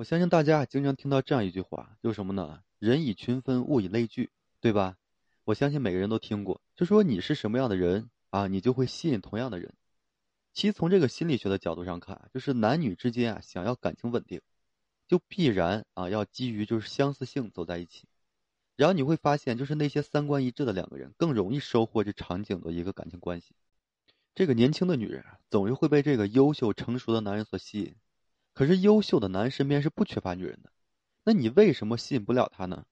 我相信大家经常听到这样一句话，就是什么呢？人以群分，物以类聚，对吧？我相信每个人都听过，就说你是什么样的人啊，你就会吸引同样的人。其实从这个心理学的角度上看，就是男女之间啊，想要感情稳定，就必然啊要基于就是相似性走在一起。然后你会发现，就是那些三观一致的两个人，更容易收获这场景的一个感情关系。这个年轻的女人啊，总是会被这个优秀成熟的男人所吸引。可是优秀的男人身边是不缺乏女人的，那你为什么吸引不了他呢？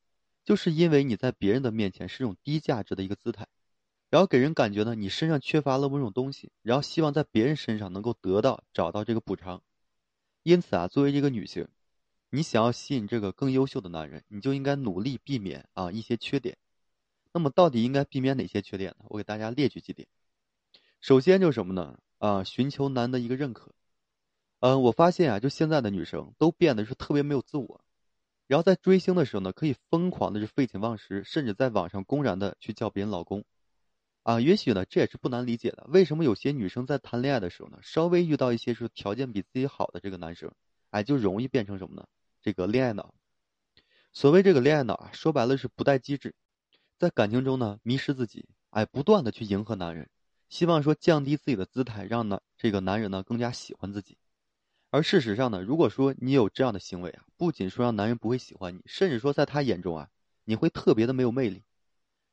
就是因为你在别人的面前是一种低价值的一个姿态，然后给人感觉呢，你身上缺乏了某种东西，然后希望在别人身上能够得到、找到这个补偿。因此啊，作为一个女性，你想要吸引这个更优秀的男人，你就应该努力避免啊一些缺点。那么到底应该避免哪些缺点呢？我给大家列举几点。首先就是什么呢？啊，寻求男的一个认可。嗯，我发现啊，就现在的女生都变得是特别没有自我，然后在追星的时候呢，可以疯狂的是废寝忘食，甚至在网上公然的去叫别人老公，啊，也许呢这也是不难理解的。为什么有些女生在谈恋爱的时候呢，稍微遇到一些是条件比自己好的这个男生，哎，就容易变成什么呢？这个恋爱脑。所谓这个恋爱脑啊，说白了是不带机智，在感情中呢迷失自己，哎，不断的去迎合男人，希望说降低自己的姿态，让呢这个男人呢更加喜欢自己。而事实上呢，如果说你有这样的行为啊，不仅说让男人不会喜欢你，甚至说在他眼中啊，你会特别的没有魅力。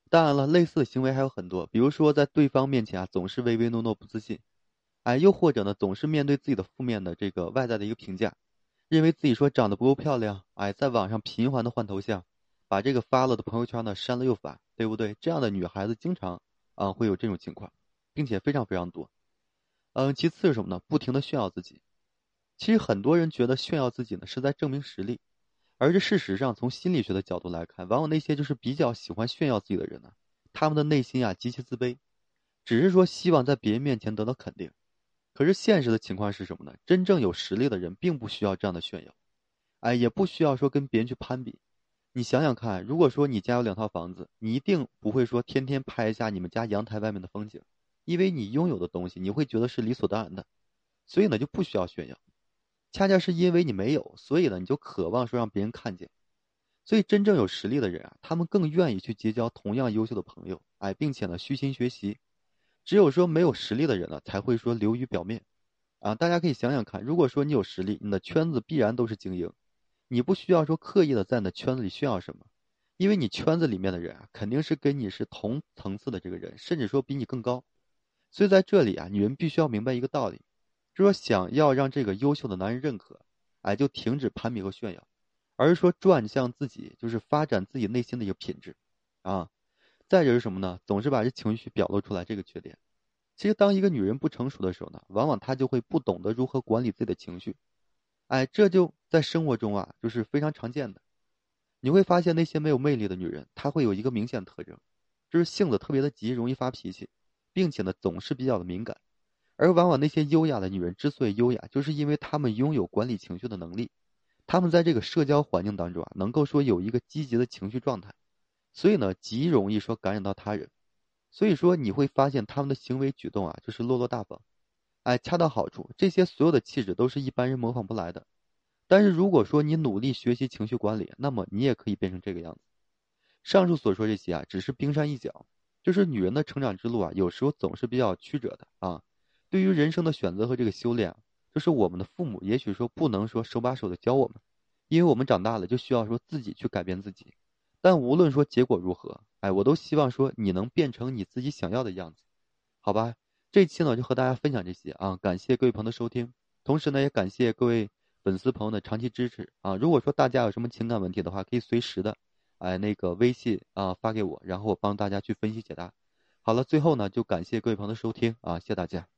当然了，类似的行为还有很多，比如说在对方面前啊，总是唯唯诺诺不自信，哎，又或者呢，总是面对自己的负面的这个外在的一个评价，认为自己说长得不够漂亮，哎，在网上频繁的换头像，把这个发了的朋友圈呢删了又发，对不对？这样的女孩子经常啊会有这种情况，并且非常非常多。嗯，其次是什么呢？不停的炫耀自己。其实很多人觉得炫耀自己呢是在证明实力，而这事实上从心理学的角度来看，往往那些就是比较喜欢炫耀自己的人呢，他们的内心啊极其自卑，只是说希望在别人面前得到肯定。可是现实的情况是什么呢？真正有实力的人并不需要这样的炫耀，哎，也不需要说跟别人去攀比。你想想看，如果说你家有两套房子，你一定不会说天天拍一下你们家阳台外面的风景，因为你拥有的东西你会觉得是理所当然的，所以呢就不需要炫耀。恰恰是因为你没有，所以呢，你就渴望说让别人看见。所以真正有实力的人啊，他们更愿意去结交同样优秀的朋友，哎，并且呢，虚心学习。只有说没有实力的人呢，才会说流于表面。啊，大家可以想想看，如果说你有实力，你的圈子必然都是精英，你不需要说刻意的在你的圈子里炫耀什么，因为你圈子里面的人啊，肯定是跟你是同层次的这个人，甚至说比你更高。所以在这里啊，女人必须要明白一个道理。就说想要让这个优秀的男人认可，哎，就停止攀比和炫耀，而是说转向自己，就是发展自己内心的一个品质，啊，再者是什么呢？总是把这情绪表露出来，这个缺点。其实当一个女人不成熟的时候呢，往往她就会不懂得如何管理自己的情绪，哎，这就在生活中啊，就是非常常见的。你会发现那些没有魅力的女人，她会有一个明显特征，就是性子特别的急，容易发脾气，并且呢，总是比较的敏感。而往往那些优雅的女人之所以优雅，就是因为她们拥有管理情绪的能力。她们在这个社交环境当中啊，能够说有一个积极的情绪状态，所以呢，极容易说感染到他人。所以说你会发现他们的行为举动啊，就是落落大方，哎，恰到好处。这些所有的气质都是一般人模仿不来的。但是如果说你努力学习情绪管理，那么你也可以变成这个样子。上述所说这些啊，只是冰山一角，就是女人的成长之路啊，有时候总是比较曲折的啊。对于人生的选择和这个修炼，就是我们的父母也许说不能说手把手的教我们，因为我们长大了就需要说自己去改变自己。但无论说结果如何，哎，我都希望说你能变成你自己想要的样子，好吧？这期呢就和大家分享这些啊，感谢各位朋友的收听，同时呢也感谢各位粉丝朋友的长期支持啊。如果说大家有什么情感问题的话，可以随时的哎那个微信啊发给我，然后我帮大家去分析解答。好了，最后呢就感谢各位朋友的收听啊，谢谢大家。